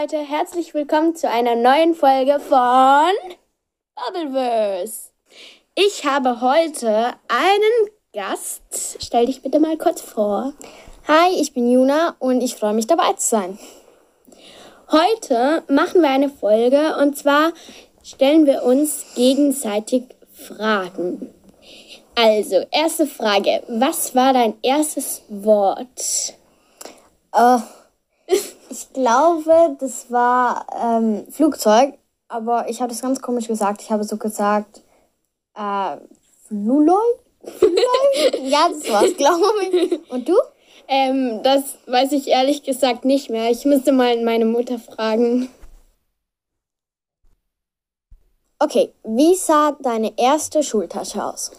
Leute, herzlich willkommen zu einer neuen Folge von Bubbleverse. Ich habe heute einen Gast. Stell dich bitte mal kurz vor. Hi, ich bin Juna und ich freue mich dabei zu sein. Heute machen wir eine Folge und zwar stellen wir uns gegenseitig Fragen. Also, erste Frage. Was war dein erstes Wort? Äh, ich glaube, das war ähm, Flugzeug, aber ich habe das ganz komisch gesagt. Ich habe so gesagt, äh, Fluloi? Fluloi? ja, das war's, glaube ich. Und du? Ähm, das weiß ich ehrlich gesagt nicht mehr. Ich müsste mal meine Mutter fragen. Okay, wie sah deine erste Schultasche aus?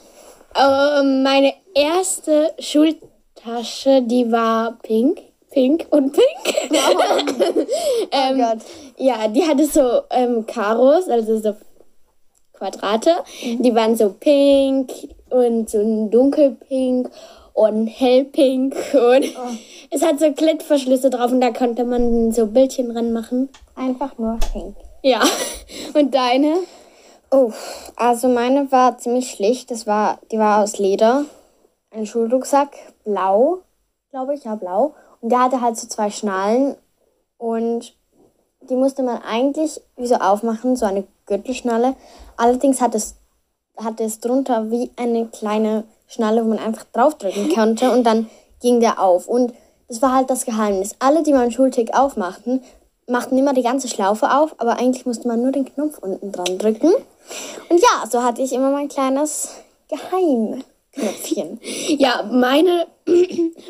Ähm, meine erste Schultasche, die war pink. Pink und pink. Oh, ähm, Gott. Ja, die hatte so ähm, Karos, also so Quadrate. Die waren so pink und so ein dunkelpink und hellpink. Und es hat so Klettverschlüsse drauf und da konnte man so Bildchen ranmachen. Einfach nur pink. Ja. Und deine? Oh, also meine war ziemlich schlicht. Das war, die war aus Leder. Ein Schulrucksack, blau, glaube ich, ja, blau. Und der hatte halt so zwei Schnallen. Und die musste man eigentlich wie so aufmachen, so eine Gürtelschnalle. Allerdings hat es, hatte es drunter wie eine kleine Schnalle, wo man einfach draufdrücken konnte und dann ging der auf. Und das war halt das Geheimnis. Alle, die einen Schultick aufmachten, machten immer die ganze Schlaufe auf, aber eigentlich musste man nur den Knopf unten dran drücken. Und ja, so hatte ich immer mein kleines Geheimknöpfchen. Ja, meine,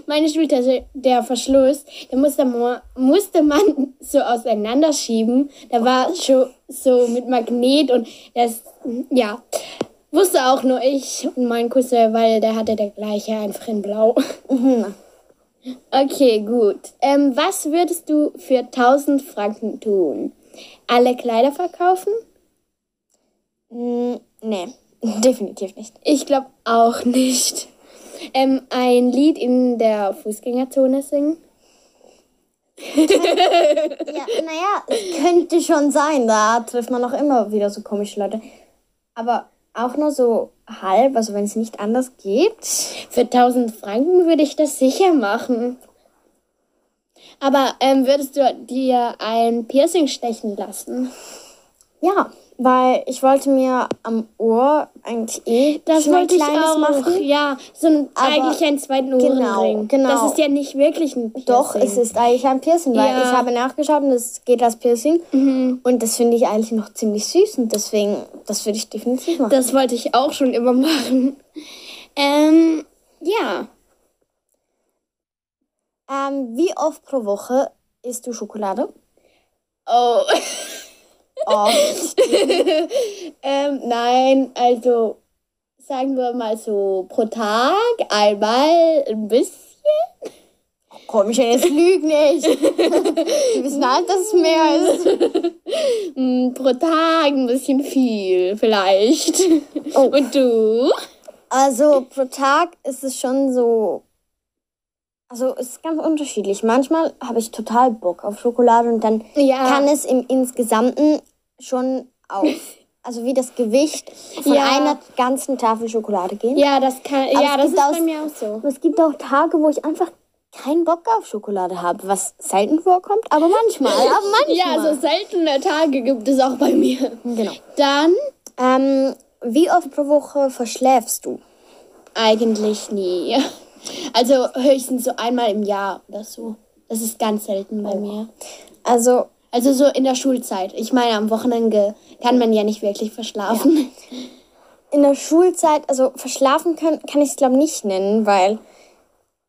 meine Schultasche, der Verschluss, da musste man, musste man so auseinanderschieben. Da war schon so mit Magnet und das, ja, wusste auch nur ich und mein Cousin, weil der hatte der gleiche, einfach in blau. Okay, gut. Ähm, was würdest du für 1000 Franken tun? Alle Kleider verkaufen? Mm, nee, definitiv nicht. Ich glaube auch nicht. Ähm, ein Lied in der Fußgängerzone singen? Ja, naja, es könnte schon sein. Da trifft man auch immer wieder so komische Leute. Aber auch nur so halb, also wenn es nicht anders geht. Für 1000 Franken würde ich das sicher machen. Aber ähm, würdest du dir ein Piercing stechen lassen? Ja, weil ich wollte mir am Ohr eigentlich eh Das schon ein wollte ich kleines auch. machen. Ja, so ein, eigentlich einen zweiten Genau, Ohrenring. genau. Das ist ja nicht wirklich ein Piercing. Doch, es ist eigentlich ein Piercing, weil Ja. ich habe nachgeschaut und es geht als Piercing. Und das finde ich eigentlich noch ziemlich süß und deswegen, das würde ich definitiv machen. Das wollte ich auch schon immer machen. Ähm, ja. Ähm, wie oft pro Woche isst du Schokolade? Oh. Oh, ähm, nein, also sagen wir mal so pro Tag einmal ein bisschen. komm schon, jetzt lüg nicht. Wir wissen halt, dass es mehr ist. Mm, pro Tag ein bisschen viel, vielleicht. Oh. Und du? Also pro Tag ist es schon so. Also es ist ganz unterschiedlich. Manchmal habe ich total Bock auf Schokolade und dann Ja. kann es im Insgesamten schon auf, also wie das Gewicht von Ja. einer ganzen Tafel Schokolade gehen. Ja, das kann. Aber ja, das ist aus- bei mir auch so. Es gibt auch Tage, wo ich einfach keinen Bock auf Schokolade habe, was selten vorkommt, aber manchmal. Aber manchmal. Ja, so seltene Tage gibt es auch bei mir. genau. Dann Ähm, wie oft pro Woche verschläfst du? eigentlich nie. Also höchstens so einmal im Jahr oder so. Das ist ganz selten bei mir. Also Also so in der Schulzeit. Ich meine, am Wochenende kann man ja nicht wirklich verschlafen. in der Schulzeit, also verschlafen kann, kann ich es glaube nicht nennen, weil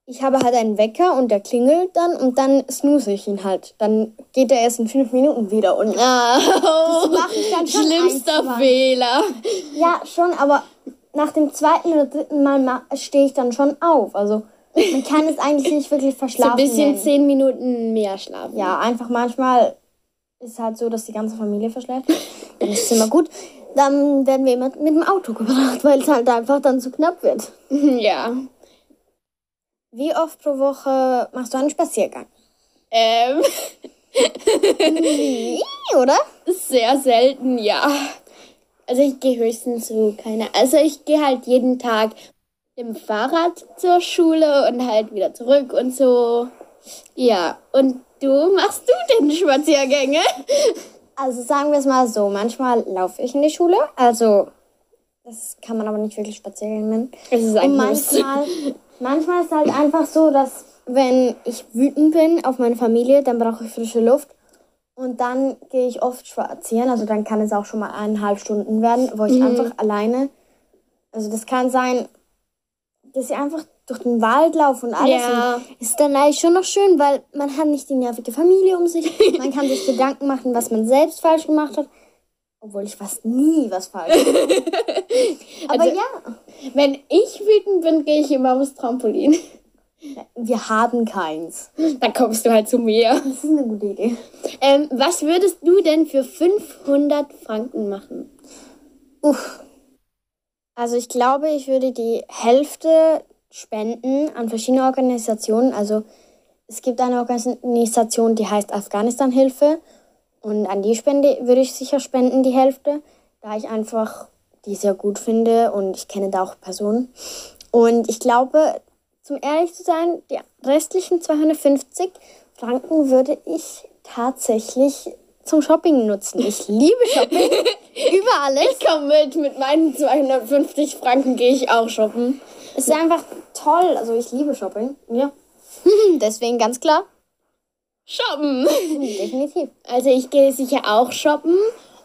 ich habe halt einen Wecker und der klingelt dann und dann snooze ich ihn halt. Dann geht er erst in fünf Minuten wieder und Ah, mache ich dann schon schlimmster ein. Fehler. ja schon, aber nach dem zweiten oder dritten Mal ma- stehe ich dann schon auf. Also man kann es eigentlich nicht wirklich So verschlafen ein bisschen nennen. zehn Minuten mehr schlafen. Ja, einfach manchmal ist halt so, dass die ganze Familie verschläft. Dann ist es immer gut. Dann werden wir immer mit dem Auto gebracht, weil es halt einfach dann zu knapp wird. Ja. Wie oft pro Woche machst du einen Spaziergang? Ähm, Nee, oder? Sehr selten, ja. Also ich gehe höchstens so keine. Also ich gehe halt jeden Tag mit dem Fahrrad zur Schule und halt wieder zurück und so. Ja. Und du machst du denn Spaziergänge? Also sagen wir es mal so, manchmal laufe ich in die Schule, also das kann man aber nicht wirklich spazieren nennen. Es ist ein Und manchmal, manchmal ist es halt einfach so, dass wenn ich wütend bin auf meine Familie, dann brauche ich frische Luft. Und dann gehe ich oft spazieren, also dann kann es auch schon mal eineinhalb Stunden werden, wo ich einfach alleine, also das kann sein, dass ich einfach durch den Wald laufe und alles. Ja. Und ist dann eigentlich schon noch schön, weil man hat nicht die nervige Familie um sich. Man kann sich Gedanken machen, was man selbst falsch gemacht hat. Obwohl ich fast nie was falsch mache. Aber Also- ja, Wenn ich wütend bin, gehe ich immer aufs Trampolin. wir haben keins. Dann kommst du halt zu mir. Das ist eine gute Idee. Ähm, was würdest du denn für 500 Franken machen? Uff. Also ich glaube, ich würde die Hälfte spenden an verschiedene Organisationen. Also es gibt eine Organisation, die heißt Afghanistan-Hilfe. Und an die Spende würde ich sicher spenden, die Hälfte, da ich einfach die sehr gut finde und ich kenne da auch Personen. Und ich glaube, zum ehrlich zu sein, die restlichen 250 Franken würde ich tatsächlich zum Shopping nutzen. Ich liebe Shopping über alles. Ich komme mit, mit meinen 250 Franken gehe ich auch shoppen. Es ist einfach toll. Also ich liebe Shopping. Ja. Deswegen ganz klar. Shoppen! Definitiv. Also ich gehe sicher auch shoppen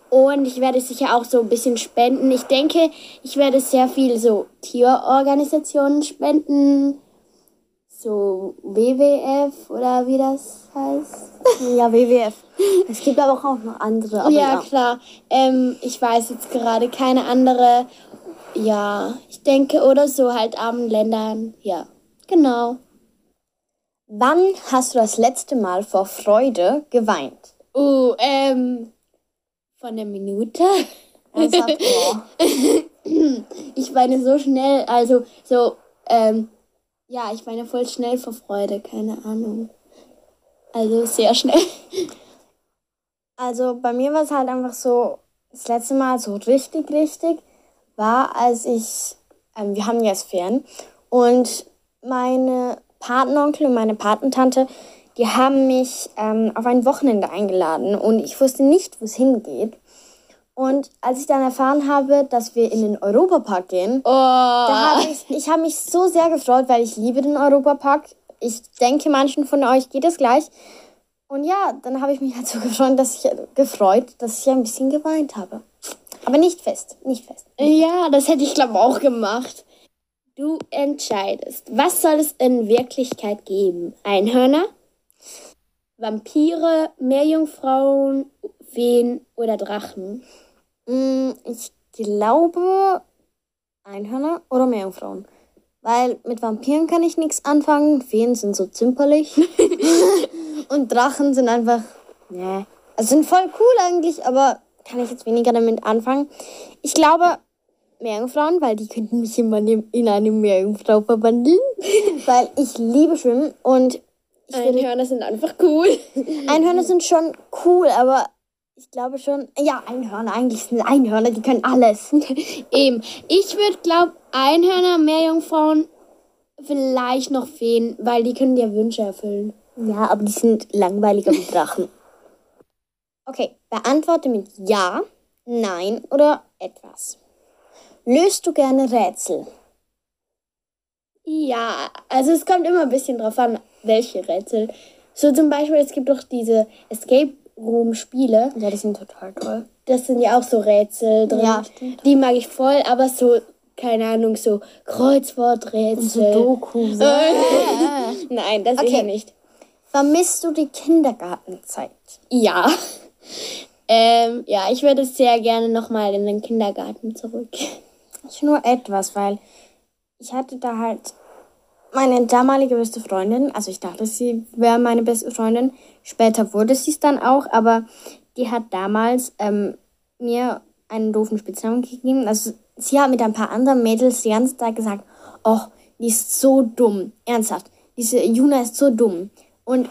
und ich werde sicher auch so ein bisschen spenden. Ich denke, ich werde sehr viel so Tierorganisationen spenden. So WWF oder wie das heißt. Ja, WWF. Es gibt aber auch noch andere. Ja, ja, klar. Ähm, ich weiß jetzt gerade keine andere. Ja, ich denke, oder so halt armen Ländern. Ja, genau. Wann hast du das letzte Mal vor Freude geweint? Uh, ähm, von der Minute. Ernsthaft? Ich weine so schnell, also so, ähm, ja, ich weine voll schnell vor Freude, keine Ahnung. Also sehr schnell. Also bei mir war es halt einfach so, das letzte Mal so richtig, richtig war, als ich, ähm, wir haben jetzt Ferien und meine Patenonkel und meine Patentante, die haben mich ähm, auf ein Wochenende eingeladen und ich wusste nicht, wo es hingeht. Und als ich dann erfahren habe, dass wir in den Europapark gehen, Oh, da habe ich, ich habe mich so sehr gefreut, weil ich liebe den Europapark. Ich denke, manchen von euch geht es gleich. Und ja, dann habe ich mich halt so gefreut, dass ich gefreut, dass ich ein bisschen geweint habe. Aber nicht fest, nicht fest. ja, das hätte ich glaube auch gemacht. Du entscheidest, was soll es in Wirklichkeit geben? Einhörner, Vampire, Meerjungfrauen, Feen oder Drachen? Mm, Ich glaube Einhörner oder Meerjungfrauen. Weil mit Vampiren kann ich nichts anfangen. Feen sind so zimperlich. Und Drachen sind einfach, ne. Also sind voll cool eigentlich, aber kann ich jetzt weniger damit anfangen. Ich glaube Meerjungfrauen, weil die könnten mich immer in in eine Meerjungfrau verwandeln. weil ich liebe Schwimmen und Einhörner sind einfach cool. Einhörner sind schon cool, aber ich glaube schon, ja, Einhörner, eigentlich sind Einhörner, die können alles. Eben. Ich würde glaube Einhörner, Meerjungfrauen, vielleicht noch Feen, weil die können dir Wünsche erfüllen. Ja, aber die sind langweiliger wie Drachen. Okay, beantworte mit Ja, Nein oder etwas. Löst du gerne Rätsel? Ja, also es kommt immer ein bisschen drauf an, welche Rätsel. So zum Beispiel, es gibt doch diese Escape Room Spiele. Ja, die sind total toll. Das sind ja auch so Rätsel drin. Ja, stimmt. Die mag ich voll, aber so, keine Ahnung, so Kreuzworträtsel. Doku. Nein, das Okay. sicher nicht. Vermisst du die Kindergartenzeit? Ja. Ähm, ja, ich würde sehr gerne nochmal in den Kindergarten zurück. Ich nur etwas, weil ich hatte da halt meine damalige beste Freundin, also ich dachte, sie wäre meine beste Freundin. Später wurde sie es dann auch, aber die hat damals ähm, mir einen doofen Spitznamen gegeben. Also sie hat mit ein paar anderen Mädels die ganze Zeit gesagt, oh, die ist so dumm. Ernsthaft. Diese Juna ist so dumm. Und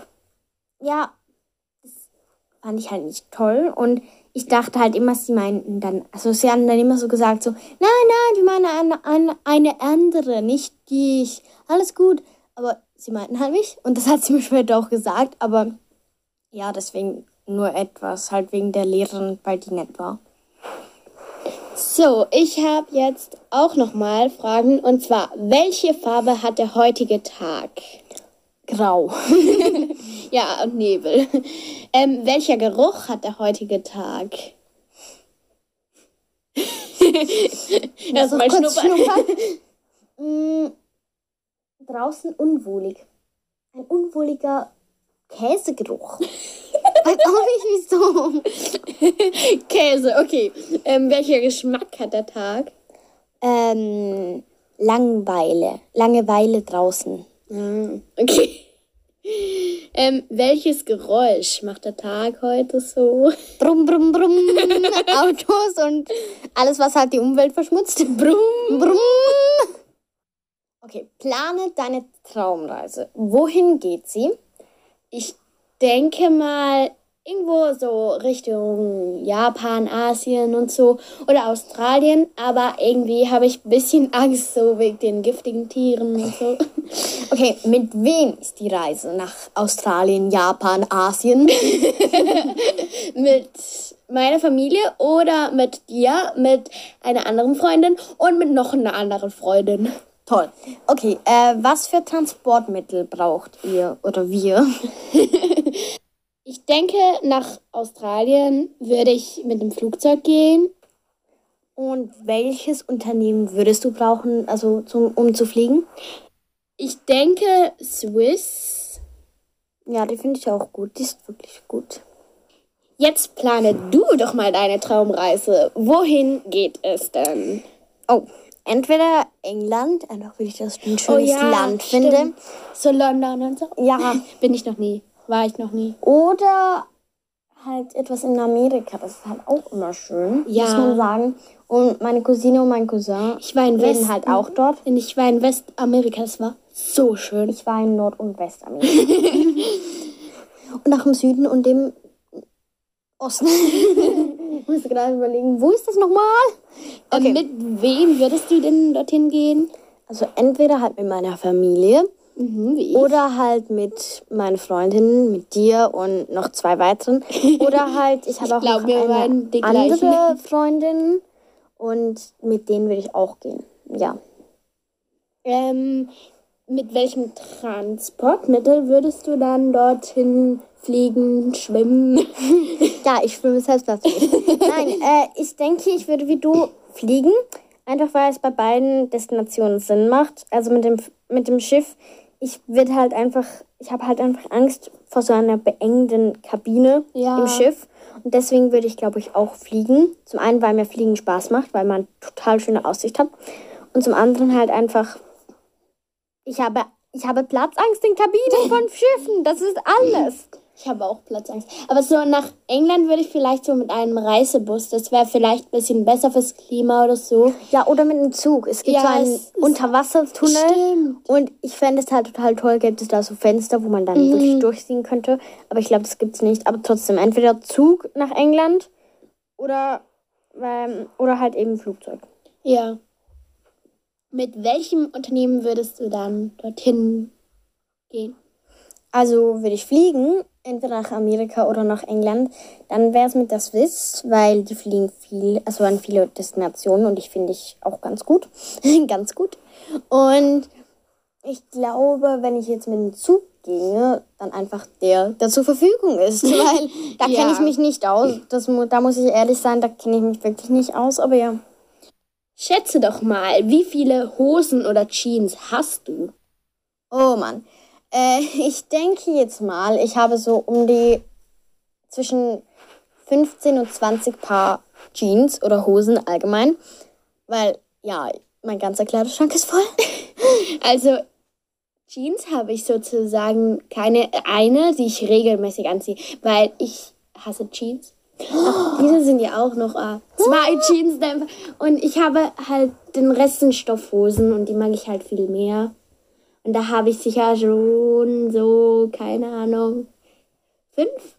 ja, fand ich halt nicht toll. Und ich dachte halt immer, sie meinten dann, also sie haben dann immer so gesagt, so, nein, nein, wir meinen eine, eine, eine andere, nicht dich. Alles gut. Aber sie meinten halt mich. Und das hat sie mir später auch gesagt. Aber ja, deswegen nur etwas, halt wegen der Lehrerin, weil die nett war. So, ich habe jetzt auch noch mal Fragen und zwar, welche Farbe hat der heutige Tag? Grau. ja, und Nebel. Ähm, welcher Geruch hat der heutige Tag? Erstmal schnuppern. mm, draußen unwohlig. Ein unwohliger Käsegeruch. Weiß auch nicht wieso. Käse, okay. Ähm, welcher Geschmack hat der Tag? Ähm, Langeweile. Langeweile draußen. Ah, okay. Ähm, welches Geräusch macht der Tag heute so? Brumm, brumm, brumm. Autos und alles, was halt die Umwelt verschmutzt. Brumm, brumm. Okay, plane deine Traumreise. Wohin geht sie? Ich denke mal irgendwo so Richtung Japan, Asien und so oder Australien, aber irgendwie habe ich ein bisschen Angst so wegen den giftigen Tieren und so. Okay, mit wem ist die Reise nach Australien, Japan, Asien? mit meiner Familie oder mit dir, mit einer anderen Freundin und mit noch einer anderen Freundin. Toll. Okay, äh, was für Transportmittel braucht ihr oder wir? Ich denke, nach Australien würde ich mit dem Flugzeug gehen. Und welches Unternehmen würdest du brauchen, also zum, um zu fliegen? Ich denke Swiss. Ja, die finde ich auch gut. Die ist wirklich gut. Jetzt plane du doch mal deine Traumreise. Wohin geht es denn? Oh, entweder England, einfach weil ich das ein schönes oh ja, Land stimmt. finde. So London und so. Ja. Bin ich noch nie. War ich noch nie. Oder halt etwas in Amerika. Das ist halt auch immer schön, ja. muss man sagen. Und meine Cousine und mein Cousin ich war in West halt auch dort. Und ich war in Westamerika. Das war so schön. Ich war in Nord- und Westamerika. und nach dem Süden und dem Osten. ich musste gerade überlegen, wo ist das nochmal? Okay. mit wem würdest du denn dorthin gehen? Also entweder halt mit meiner Familie Mhm, Oder halt mit meinen Freundinnen, mit dir und noch zwei weiteren. Oder halt, ich habe auch glaub, noch eine andere Freundin und mit denen würde ich auch gehen. Ja. Ähm, mit welchem Transportmittel würdest du dann dorthin fliegen, schwimmen? ja, ich schwimme selbstverständlich. Nein, äh, ich denke, ich würde wie du fliegen. Einfach weil es bei beiden Destinationen Sinn macht. Also mit dem, mit dem Schiff ich würde halt einfach, ich habe halt einfach Angst vor so einer beengenden Kabine ja. im Schiff. Und deswegen würde ich, glaube ich, auch fliegen. Zum einen, weil mir Fliegen Spaß macht, weil man total schöne Aussicht hat. Und zum anderen halt einfach, ich habe, ich habe Platzangst in Kabinen von Schiffen. Das ist alles. Ich habe auch Platzangst. Aber so nach England würde ich vielleicht so mit einem Reisebus. Das wäre vielleicht ein bisschen besser fürs Klima oder so. Ja, oder mit einem Zug. Es gibt ja, so einen Unterwassertunnel. Stimmt. Und ich fände es halt total toll, gibt es da so Fenster, wo man dann mhm. wirklich durchziehen könnte. Aber ich glaube, das gibt es nicht. Aber trotzdem, entweder Zug nach England oder, ähm, oder halt eben Flugzeug. Ja. Mit welchem Unternehmen würdest du dann dorthin gehen? Also würde ich fliegen entweder nach Amerika oder nach England, dann wäre es mit der Swiss, weil die fliegen viel, also an viele Destinationen und ich finde ich auch ganz gut. ganz gut. Und ich glaube, wenn ich jetzt mit dem Zug ginge, dann einfach der, der zur Verfügung ist, weil da ja. kenne ich mich nicht aus. Das, da muss ich ehrlich sein, da kenne ich mich wirklich nicht aus, aber ja. Schätze doch mal, wie viele Hosen oder Jeans hast du? Oh Mann. Äh, ich denke jetzt mal, ich habe so um die zwischen 15 und 20 Paar Jeans oder Hosen allgemein. Weil, ja, mein ganzer Kleiderschrank ist voll. also, Jeans habe ich sozusagen keine eine, die ich regelmäßig anziehe, weil ich hasse Jeans. Ach, diese sind ja auch noch äh, zwei Jeans. Und ich habe halt den Rest sind Stoffhosen und die mag ich halt viel mehr. Und da habe ich sicher schon so, keine Ahnung, fünf?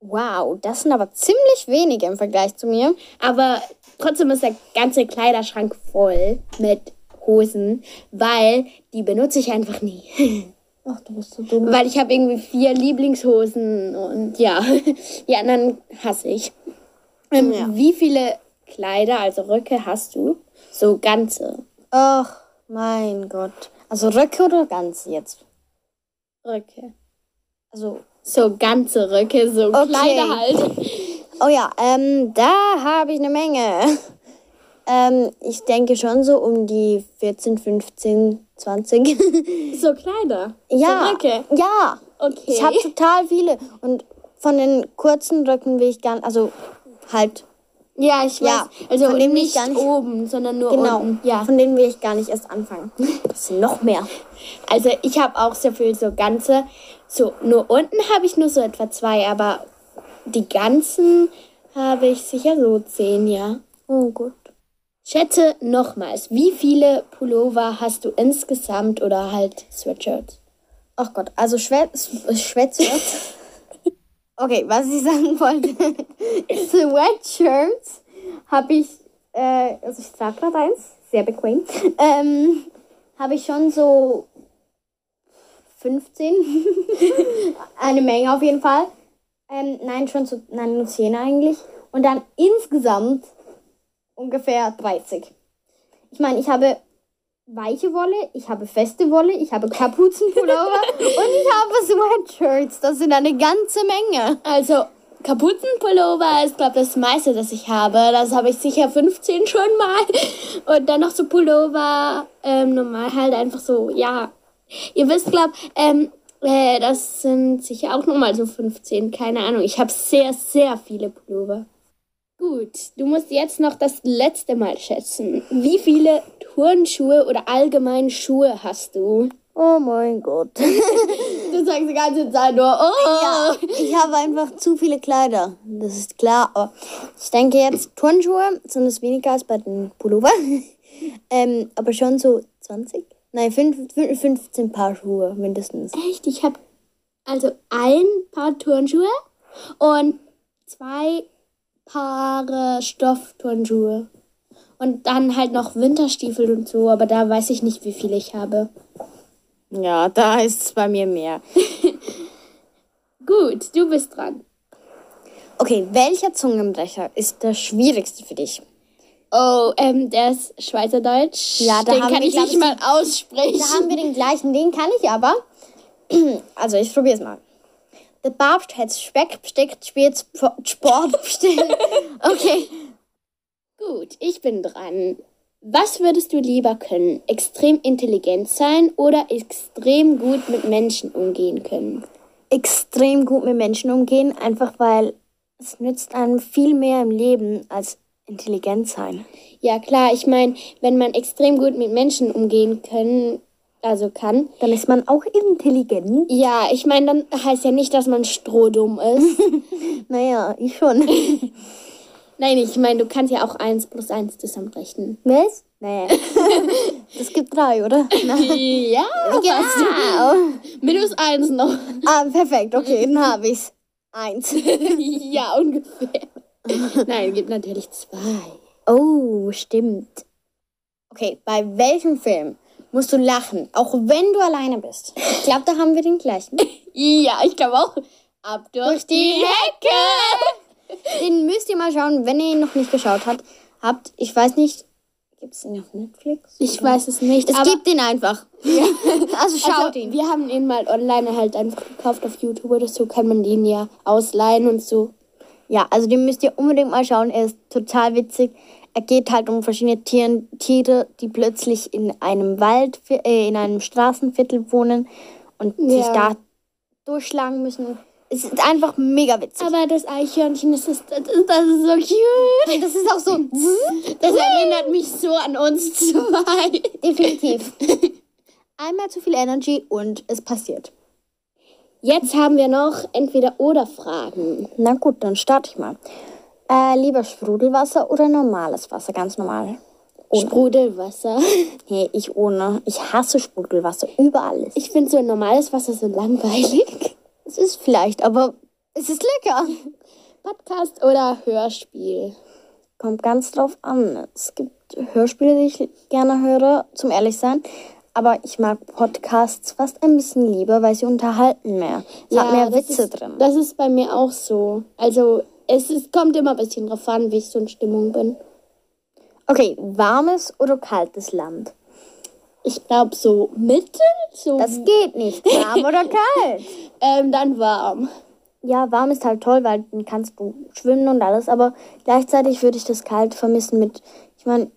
Wow, das sind aber ziemlich wenige im Vergleich zu mir. Aber trotzdem ist der ganze Kleiderschrank voll mit Hosen, weil die benutze ich einfach nie. Ach, du bist so dumm. Weil ich habe irgendwie vier Lieblingshosen und ja, die anderen hasse ich. Ähm, Ja. Wie viele Kleider, also Röcke, hast du? So ganze Ach, mein Gott. Also Röcke oder ganz jetzt? Röcke. Also, So ganze Röcke, so Okay. Kleider halt. oh ja, ähm, da habe ich eine Menge. Ähm, ich denke schon so um die 14, 15, 20. So Kleider. ja. So Röcke. Ja. Okay. Ich habe total viele. Und von den kurzen Röcken will ich gar also halt, ja, ich weiß. Ja, also von dem nicht, nicht- oben, sondern nur genau, unten. Ja. von denen will ich gar nicht erst anfangen. Das sind noch mehr. Also ich habe auch sehr viel so ganze. So nur unten habe ich nur so etwa zwei, aber die ganzen habe ich sicher so zehn, ja. Oh gut. Schätze nochmals, wie viele Pullover hast du insgesamt oder halt Sweatshirts? Ach Gott, also Schwä Schwätzshirts. okay, was ich sagen wollte. Sweatshirts habe ich, äh, also ich trage gerade eins, sehr bequem. Ähm, habe ich schon so 15. Eine Menge auf jeden Fall. Ähm, nein, schon so, nein, nur 10 eigentlich. Und dann insgesamt ungefähr 30. Ich meine, ich habe weiche Wolle, ich habe feste Wolle, ich habe Kapuzenpullover und ich habe Sweatshirts. Das sind eine ganze Menge. Also Kapuzenpullover ist, glaube ich, das meiste, das ich habe. Das habe ich sicher 15 schon mal. Und dann noch so Pullover, ähm, normal halt einfach so, ja. Ihr wisst, glaube ähm, äh, das sind sicher auch nochmal so 15, keine Ahnung. Ich habe sehr, sehr viele Pullover. Gut, du musst jetzt noch das letzte Mal schätzen. Wie viele Turnschuhe oder allgemein Schuhe hast du? Oh mein Gott. Du sagst die ganze Zeit nur, oh. Ja, ich habe einfach zu viele Kleider. Das ist klar. Aber ich denke jetzt, Turnschuhe sind es weniger als bei den Pullover. ähm, aber schon so 20? Nein, fünf- fün- 15 Paar Schuhe mindestens. Echt? Ich habe also ein Paar Turnschuhe und zwei Paare Stoffturnschuhe. Und dann halt noch Winterstiefel und so, aber da weiß ich nicht, wie viele ich habe. Ja, da ist es bei mir mehr. Gut, du bist dran. Okay, welcher Zungenbrecher ist der schwierigste für dich? Oh, ähm, der ist Schweizerdeutsch. Ja, da Den kann wir, ich nicht ich, mal aussprechen. Da haben wir den gleichen, den kann ich aber. Also, ich probiere es mal. Der Papst hat Speck besteckt, spielt Sport bestellt. Okay. Gut, ich bin dran. Was würdest du lieber können? Extrem intelligent sein oder extrem gut mit Menschen umgehen können? Extrem gut mit Menschen umgehen, einfach weil es nützt einem viel mehr im Leben als intelligent sein. Ja, klar, ich meine, wenn man extrem gut mit Menschen umgehen können, also kann, Dann ist man auch intelligent. ja, ich meine, dann heißt ja nicht, dass man strohdumm ist. Naja, ich schon. Nein, ich meine, du kannst ja auch eins plus eins zusammenrechnen. Was? Nee. Das gibt drei, oder? ja, Genau. minus eins noch. Ah, perfekt. Okay, dann habe ich's. Eins. ja, ungefähr. Nein, gibt natürlich zwei. Oh, stimmt. Okay, bei welchem Film musst du lachen, auch wenn du alleine bist? Ich glaube, da haben wir den gleichen. Ja, ich glaube auch. Ab durch die Hecke! Den müsst ihr mal schauen, wenn ihr ihn noch nicht geschaut habt. habt ich weiß nicht, gibt es ihn auf Netflix? Ich weiß es nicht, Es gibt ihn einfach. Also schaut also, ihn. wir haben ihn mal online halt einfach gekauft auf YouTube oder so, kann man den ja ausleihen und so. Ja, also den müsst ihr unbedingt mal schauen. Er ist total witzig. Er geht halt um verschiedene Tieren, Tiere, die plötzlich in einem Wald, äh, in einem Straßenviertel wohnen und sich Ja. da durchschlagen müssen. Es ist einfach mega witzig. Aber das Eichhörnchen, das ist, das ist, das ist so cute. das ist auch so Das erinnert mich so an uns zwei. definitiv. Einmal zu viel Energy und es passiert. Jetzt haben wir noch entweder oder Fragen. Na gut, dann starte ich mal. Äh, lieber Sprudelwasser oder normales Wasser? Ganz normal. Sprudelwasser. Nee, ich ohne. Ich hasse Sprudelwasser über alles. Ich finde so ein normales Wasser so langweilig. Es ist vielleicht, aber Es ist lecker. Podcast oder Hörspiel? Kommt ganz drauf an. Es gibt Hörspiele, die ich gerne höre, zum ehrlich sein. Aber ich mag Podcasts fast ein bisschen lieber, weil sie unterhalten mehr. Es hat mehr Witze ist, drin. Das ist bei mir auch so. Also es ist, kommt immer ein bisschen drauf an, wie ich so in Stimmung bin. Okay, warmes oder kaltes Land? Ich glaube so mittel, so Das geht nicht. Warm oder kalt? ähm, dann warm. Ja, warm ist halt toll, weil dann kannst du schwimmen und alles. Aber gleichzeitig würde ich das kalt vermissen mit, ich meine,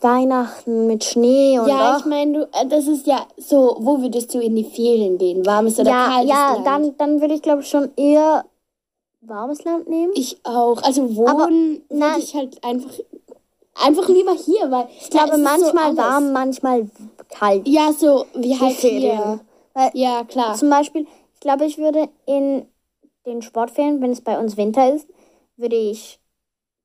Weihnachten mit Schnee und Ja, ach, ich meine, du, äh, das ist ja so, wo würdest du in die Ferien gehen? Warmes oder ja, kaltes ja, Land? dann, dann würde ich glaube ich schon eher warmes Land nehmen. Ich auch. Also wohnen würde ich halt einfach, einfach lieber hier, weil Ich glaube manchmal warm, manchmal kalt. Ja, so wie halt hier. Weil Ja, klar. zum Beispiel, ich glaube, ich würde in den Sportferien, wenn es bei uns Winter ist, würde ich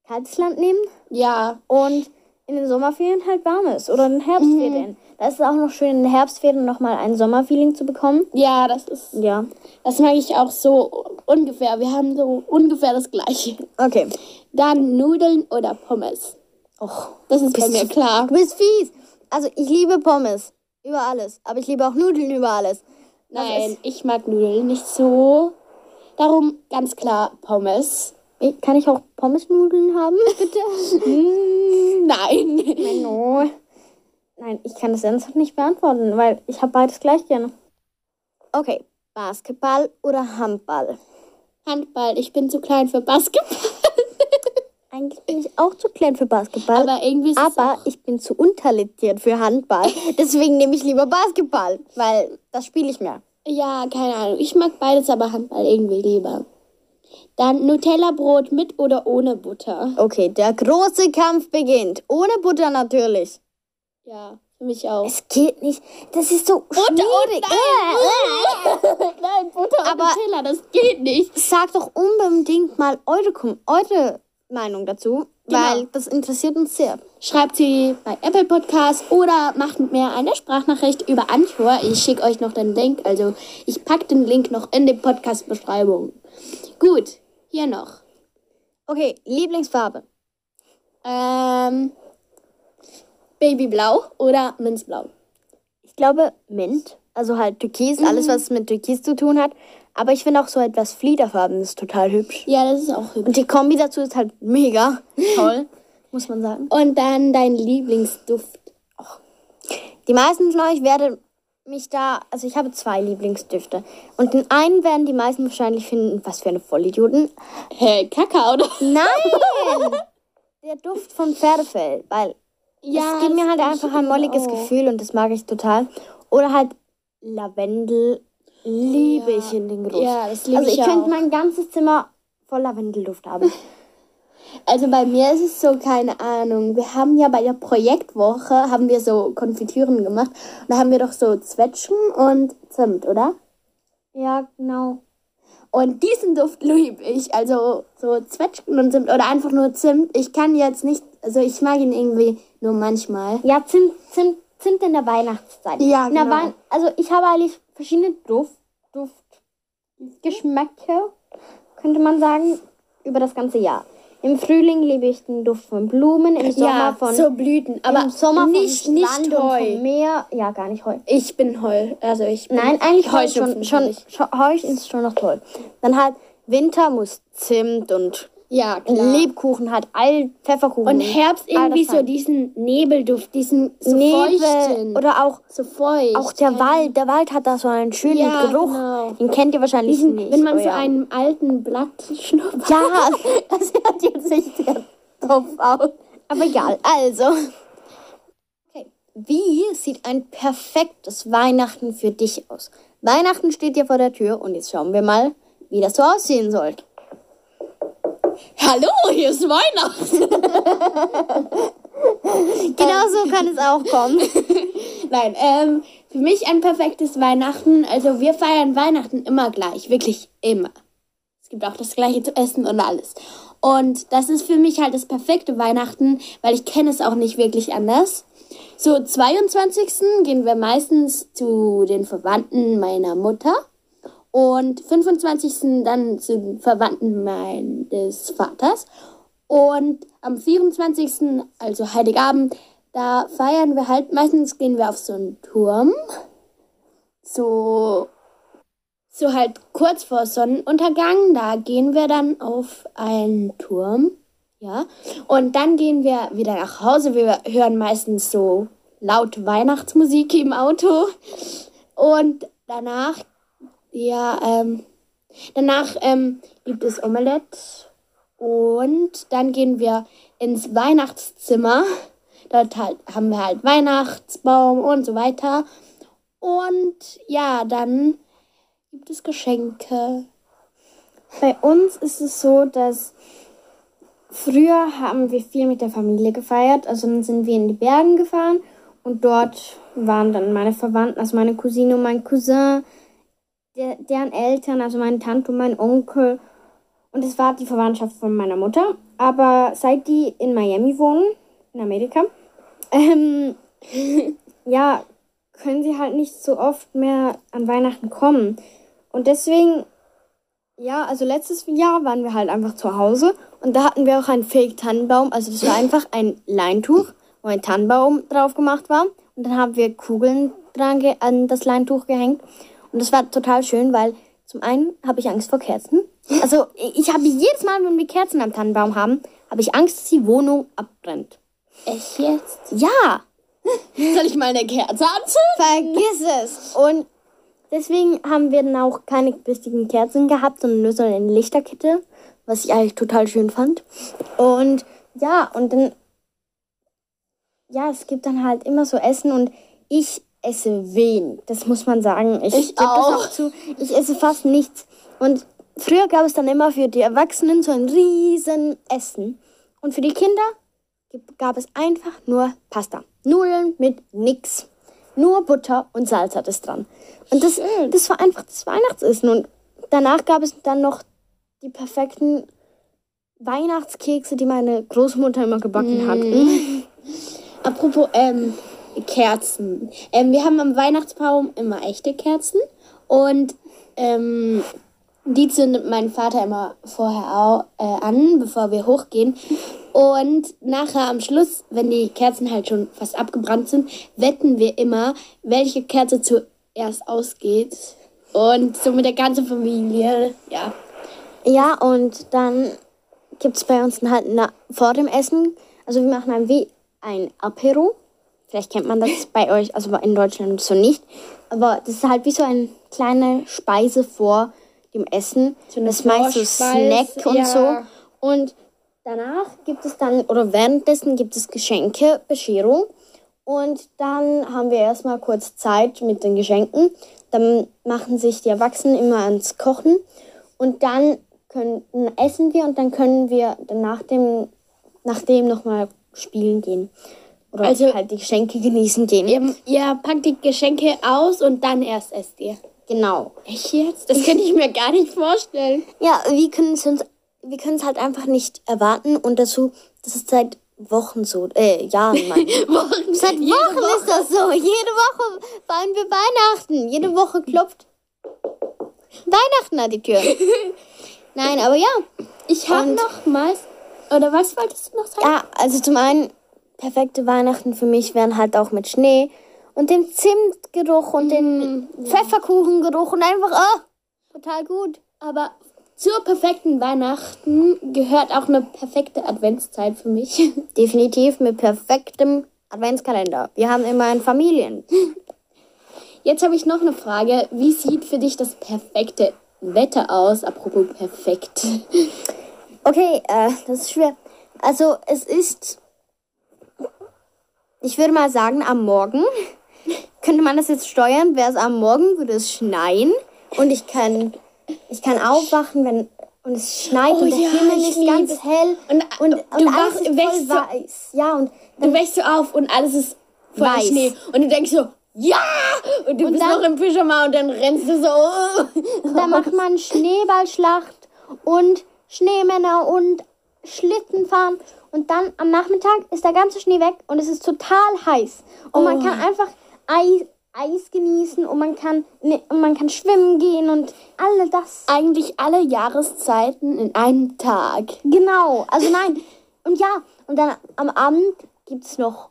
kaltes Land nehmen Ja, und in den Sommerferien halt warmes oder in den Herbstferien. Da ist es auch noch schön, in den Herbstferien nochmal ein Sommerfeeling zu bekommen. ja, das ist, Ja. das mag ich auch so ungefähr. Wir haben so ungefähr das Gleiche. Okay. Dann Nudeln oder Pommes. Och, Das ist bei mir klar. du bist fies. Also ich liebe Pommes über alles, aber ich liebe auch Nudeln über alles. Nein, ich mag Nudeln nicht so. Darum ganz klar Pommes. Kann ich auch Pommesnudeln haben, bitte? Mm, Nein. no. Nein, ich kann das ernsthaft nicht beantworten, weil ich habe beides gleich gerne. Okay, Basketball oder Handball? Handball, ich bin zu klein für Basketball. Eigentlich bin ich auch zu klein für Basketball. Aber irgendwie ist Aber ich bin zu untalentiert für Handball. Deswegen nehme ich lieber Basketball, weil das spiele ich mehr. Ja, keine Ahnung. Ich mag beides, aber Handball irgendwie lieber. Dann Nutella-Brot mit oder ohne Butter. Okay, der große Kampf beginnt. Ohne Butter natürlich. Ja, für mich auch. Es geht nicht. Das ist so schwierig. Nein, Butter und Aber- Nutella, das geht nicht. Sagt doch unbedingt mal eure, eure Meinung dazu, Genau. weil das interessiert uns sehr. Schreibt sie bei Apple Podcast oder macht mit mir eine Sprachnachricht über Anchor. Ich schicke euch noch den Link. Also ich packe den Link noch in die Podcast-Beschreibung. Gut, hier noch. Okay, Lieblingsfarbe. Ähm, Babyblau oder Minzblau? Ich glaube Mint. Also halt Türkis, alles was mit Türkis zu tun hat. Aber ich finde auch so etwas Fliederfarben ist total hübsch. Ja, das ist auch hübsch. Und die Kombi dazu ist halt mega toll, muss man sagen. Und dann dein Lieblingsduft. Die meisten von euch werden mich da, also ich habe zwei Lieblingsdüfte. Und den einen werden die meisten wahrscheinlich finden, was für eine Vollidioten. Hey, Kakao, oder? Nein! Der Duft von Pferdefell, weil Ja, es gibt mir halt einfach ein molliges auch. Gefühl und das mag ich total. Oder halt Lavendel liebe Ja. ich in den Geruch. Ja, das liebe also ich ich könnte mein ganzes Zimmer voll Lavendelduft haben. Also bei mir ist es so, keine Ahnung. Wir haben ja bei der Projektwoche, haben wir so Konfitüren gemacht. Und da haben wir doch so Zwetschgen und Zimt, oder? ja, genau. Und diesen Duft liebe ich. Also so Zwetschgen und Zimt oder einfach nur Zimt. Ich kann jetzt nicht, also ich mag ihn irgendwie nur manchmal. Ja, Zimt, Zimt, Zimt in der Weihnachtszeit. Ja, in genau. Wein also ich habe eigentlich verschiedene Duft, Duftgeschmäcker, könnte man sagen, über das ganze Jahr. Im Frühling liebe ich den Duft von Blumen, im Sommer ja, von so Blüten. Aber im Sommer nicht, vom nicht Strand Heu. vom Meer. Ja, gar nicht Heu. Ich bin Heu. Also ich bin Nein, eigentlich Heu schon, schon Heu ist schon noch toll. Dann halt Winter muss Zimt und Ja, klar. Lebkuchen hat, all Pfefferkuchen. Und Herbst all irgendwie so diesen Nebelduft, diesen so Nebel feuchten. oder auch so feucht. auch der Wald. Der Wald hat da so einen schönen Ja, Geruch. genau. Den kennt ihr wahrscheinlich Diesen, nicht. wenn man oh so ja. einem alten Blatt schnuppert. Ja, Das hört jetzt nicht sehr doof aus. aber egal. Also. Okay. Wie sieht ein perfektes Weihnachten für dich aus? Weihnachten steht ja vor der Tür und jetzt schauen wir mal, wie das so aussehen soll. Hallo, hier ist Weihnachten. Genau so kann es auch kommen. Nein, ähm, für mich ein perfektes Weihnachten. Also wir feiern Weihnachten immer gleich, wirklich immer. Es gibt auch das gleiche zu essen und alles. Und das ist für mich halt das perfekte Weihnachten, weil ich kenne es auch nicht wirklich anders. So, 22. gehen wir meistens zu den Verwandten meiner Mutter. Und 25. dann sind Verwandten meines Vaters. Und am 24., also Heiligabend, da feiern wir halt, meistens gehen wir auf so einen Turm. So, so halt kurz vor Sonnenuntergang, da gehen wir dann auf einen Turm. Ja. Und dann gehen wir wieder nach Hause. Wir hören meistens so laut Weihnachtsmusik im Auto. Und danach, ja, ähm, danach ähm, gibt es Omelette. Und dann gehen wir ins Weihnachtszimmer. Dort halt, haben wir halt Weihnachtsbaum und so weiter. Und ja, dann gibt es Geschenke. Bei uns ist es so, dass früher haben wir viel mit der Familie gefeiert. Also dann sind wir in die Bergen gefahren und dort waren dann meine Verwandten, also meine Cousine und mein Cousin, der, deren Eltern, also meine Tante und mein Onkel. Und es war die Verwandtschaft von meiner Mutter. Aber seit die in Miami wohnen, in Amerika, ähm, ja, können sie halt nicht so oft mehr an Weihnachten kommen. Und deswegen, ja, also letztes Jahr waren wir halt einfach zu Hause und da hatten wir auch einen Fake-Tannenbaum. Also das war einfach ein Leintuch, wo ein Tannenbaum drauf gemacht war. Und dann haben wir Kugeln dran an das Leintuch gehängt. Und das war total schön, weil zum einen habe ich Angst vor Kerzen. Also ich habe jedes Mal, wenn wir Kerzen am Tannenbaum haben, habe ich Angst, dass die Wohnung abbrennt. Echt jetzt? Ja, Soll ich mal eine Kerze anzünden? vergiss es. Und deswegen haben wir dann auch keine richtigen Kerzen gehabt, sondern nur so eine Lichterkette, was ich eigentlich total schön fand. Und ja, und dann, ja, es gibt dann halt immer so Essen und ich esse wenig. Das muss man sagen. Ich, Ich auch. auch zu. Ich esse fast nichts. Und früher gab es dann immer für die Erwachsenen so ein riesen Essen. Und für die Kinder gab es einfach nur Pasta. Nudeln mit nix. Nur Butter und Salz hat es dran. Und das, das war einfach das Weihnachtsessen. Und danach gab es dann noch die perfekten Weihnachtskekse, die meine Großmutter immer gebacken hat. Apropos ähm, Kerzen. Ähm, wir haben am Weihnachtsbaum immer echte Kerzen und ähm, die zündet mein Vater immer vorher au, äh, an, bevor wir hochgehen. Und nachher am Schluss, wenn die Kerzen halt schon fast abgebrannt sind, wetten wir immer, welche Kerze zuerst ausgeht. Und so mit der ganzen Familie, ja. Ja, und dann gibt es bei uns halt na, vor dem Essen, also wir machen dann wie ein Apero. Vielleicht kennt man das bei euch, also in Deutschland so nicht. Aber das ist halt wie so eine kleine Speise vor dem Essen. So das ist meist so Snack und ja. so. Und danach gibt es dann, oder währenddessen gibt es Geschenke, Bescherung. Und dann haben wir erstmal kurz Zeit mit den Geschenken. Dann machen sich die Erwachsenen immer ans Kochen. Und dann können, essen wir und dann können wir dann nach dem, nach dem nochmal spielen gehen. Oder Also- halt die Geschenke genießen gehen. Ihr, ihr packt die Geschenke aus und dann erst esst ihr. Genau. Echt jetzt? Das kann ich mir gar nicht vorstellen. Ja, wir können es uns, wir können es halt einfach nicht erwarten und dazu, das ist seit Wochen so, äh, Jahren, ich. Wochen, Seit Wochen ist das so. Jede Woche feiern wir Weihnachten. Jede Woche klopft Weihnachten an die Tür. Nein, aber ja. Ich habe nochmals. Oder was wolltest du noch sagen? Ja, also zum einen, perfekte Weihnachten für mich wären halt auch mit Schnee und dem Zimtgeruch und dem Pfefferkuchengeruch und einfach, oh, total gut. Aber zur perfekten Weihnachten gehört auch eine perfekte Adventszeit für mich. Definitiv mit perfektem Adventskalender. Wir haben immer ein Familien. Jetzt habe ich noch eine Frage. Wie sieht für dich das perfekte Wetter aus? Apropos perfekt. Okay, äh, das ist schwer. Also es ist, ich würde mal sagen, am Morgen. Könnte man das jetzt steuern? Wäre es am Morgen, würde es schneien. Und ich kann, ich kann aufwachen, wenn und es schneit Oh und der ja, Himmel ist ganz hell Und, und, du und wach, alles ist voll wächst so, weiß. Ja, und du wächst so auf und alles ist voll Weiß. Schnee. Und du denkst so, ja! Und du bist dann- noch im Pyjama und dann rennst du so. Oh. da macht man Schneeballschlacht und Schneemänner und Schlittenfahren. Und dann am Nachmittag ist der ganze Schnee weg und es ist total heiß. Und man Oh. kann einfach Eis, Eis genießen und man kann ne, und man kann schwimmen gehen und all das. Eigentlich alle Jahreszeiten in einem Tag. Genau, also nein. Und ja, und dann am Abend gibt es noch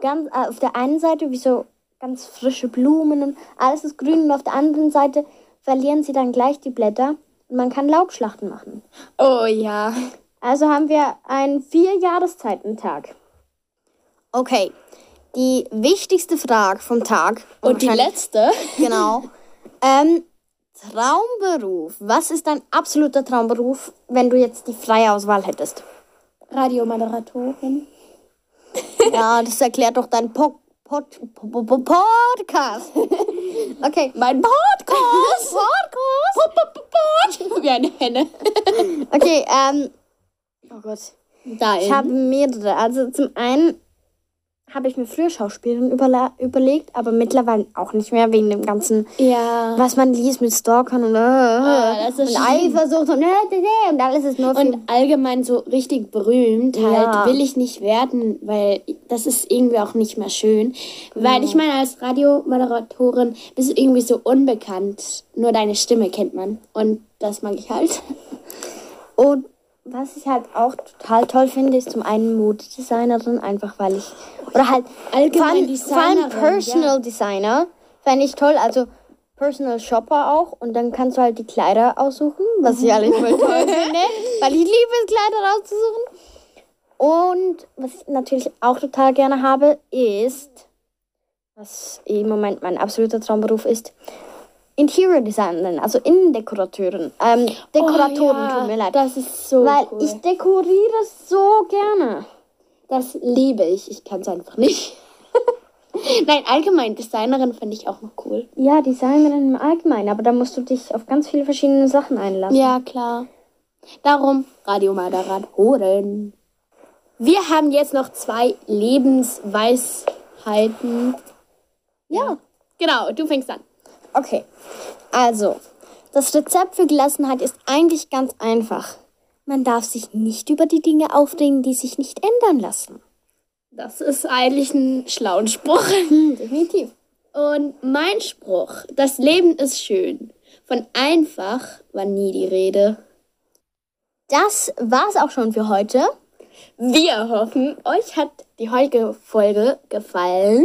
ganz äh, auf der einen Seite wie so ganz frische Blumen und alles ist grün und auf der anderen Seite verlieren sie dann gleich die Blätter und man kann Laubschlachten machen. Oh ja. Also haben wir einen vier Jahreszeiten-Tag. Okay, die wichtigste Frage vom Tag. Und die letzte? Genau. Ähm, Traumberuf. Was ist dein absoluter Traumberuf, wenn du jetzt die freie Auswahl hättest? Radiomoderatorin. Ja, das erklärt doch dein po Pod po po Podcast. Okay. Mein Podcast! Podcast! Wie eine Henne. Okay, ähm. Gott. Dein. Ich habe mehrere. Also zum einen habe ich mir früher Schauspielerin überlegt, aber mittlerweile auch nicht mehr wegen dem ganzen, ja. was man liest mit Stalkern und, äh, ist und schlimm. Eifersucht und, äh, äh, äh, und alles ist nur. Und allgemein so richtig berühmt halt Ja. will ich nicht werden, weil das ist irgendwie auch nicht mehr schön. Weil ich meine, als Radiomoderatorin bist du irgendwie so unbekannt. Nur deine Stimme kennt man. Und das mag ich halt. Und was ich halt auch total toll finde, ist zum einen Modedesignerin, einfach weil ich. Oder halt Allgemein vor allem, vor allem Personal Designer fände ich toll. Also Personal Shopper auch. Und dann kannst du halt die Kleider aussuchen, was ich eigentlich voll toll finde. Weil ich liebe es, Kleider auszusuchen. Und was ich natürlich auch total gerne habe, ist, was im Moment mein absoluter Traumberuf ist, Interior Designerin, also Innendekorateurin. Ähm, Dekoratoren, Oh ja, tut mir leid. Das ist so Weil cool. ich dekoriere so gerne. das liebe ich. Ich kann es einfach nicht. Nein, allgemein Designerin finde ich auch noch cool. Ja, Designerin im Allgemeinen, aber da musst du dich auf ganz viele verschiedene Sachen einlassen. Ja, klar. Darum Radiomoderatoren. Wir haben jetzt noch zwei Lebensweisheiten. Ja, genau, du fängst an. Okay, also, das Rezept für Gelassenheit ist eigentlich ganz einfach. Man darf sich nicht über die Dinge aufregen, die sich nicht ändern lassen. Das ist eigentlich ein schlauen Spruch. Hm, definitiv. Und mein Spruch, das Leben ist schön. Von einfach war nie die Rede. Das war's auch schon für heute. Wir hoffen, euch hat die heutige Folge gefallen.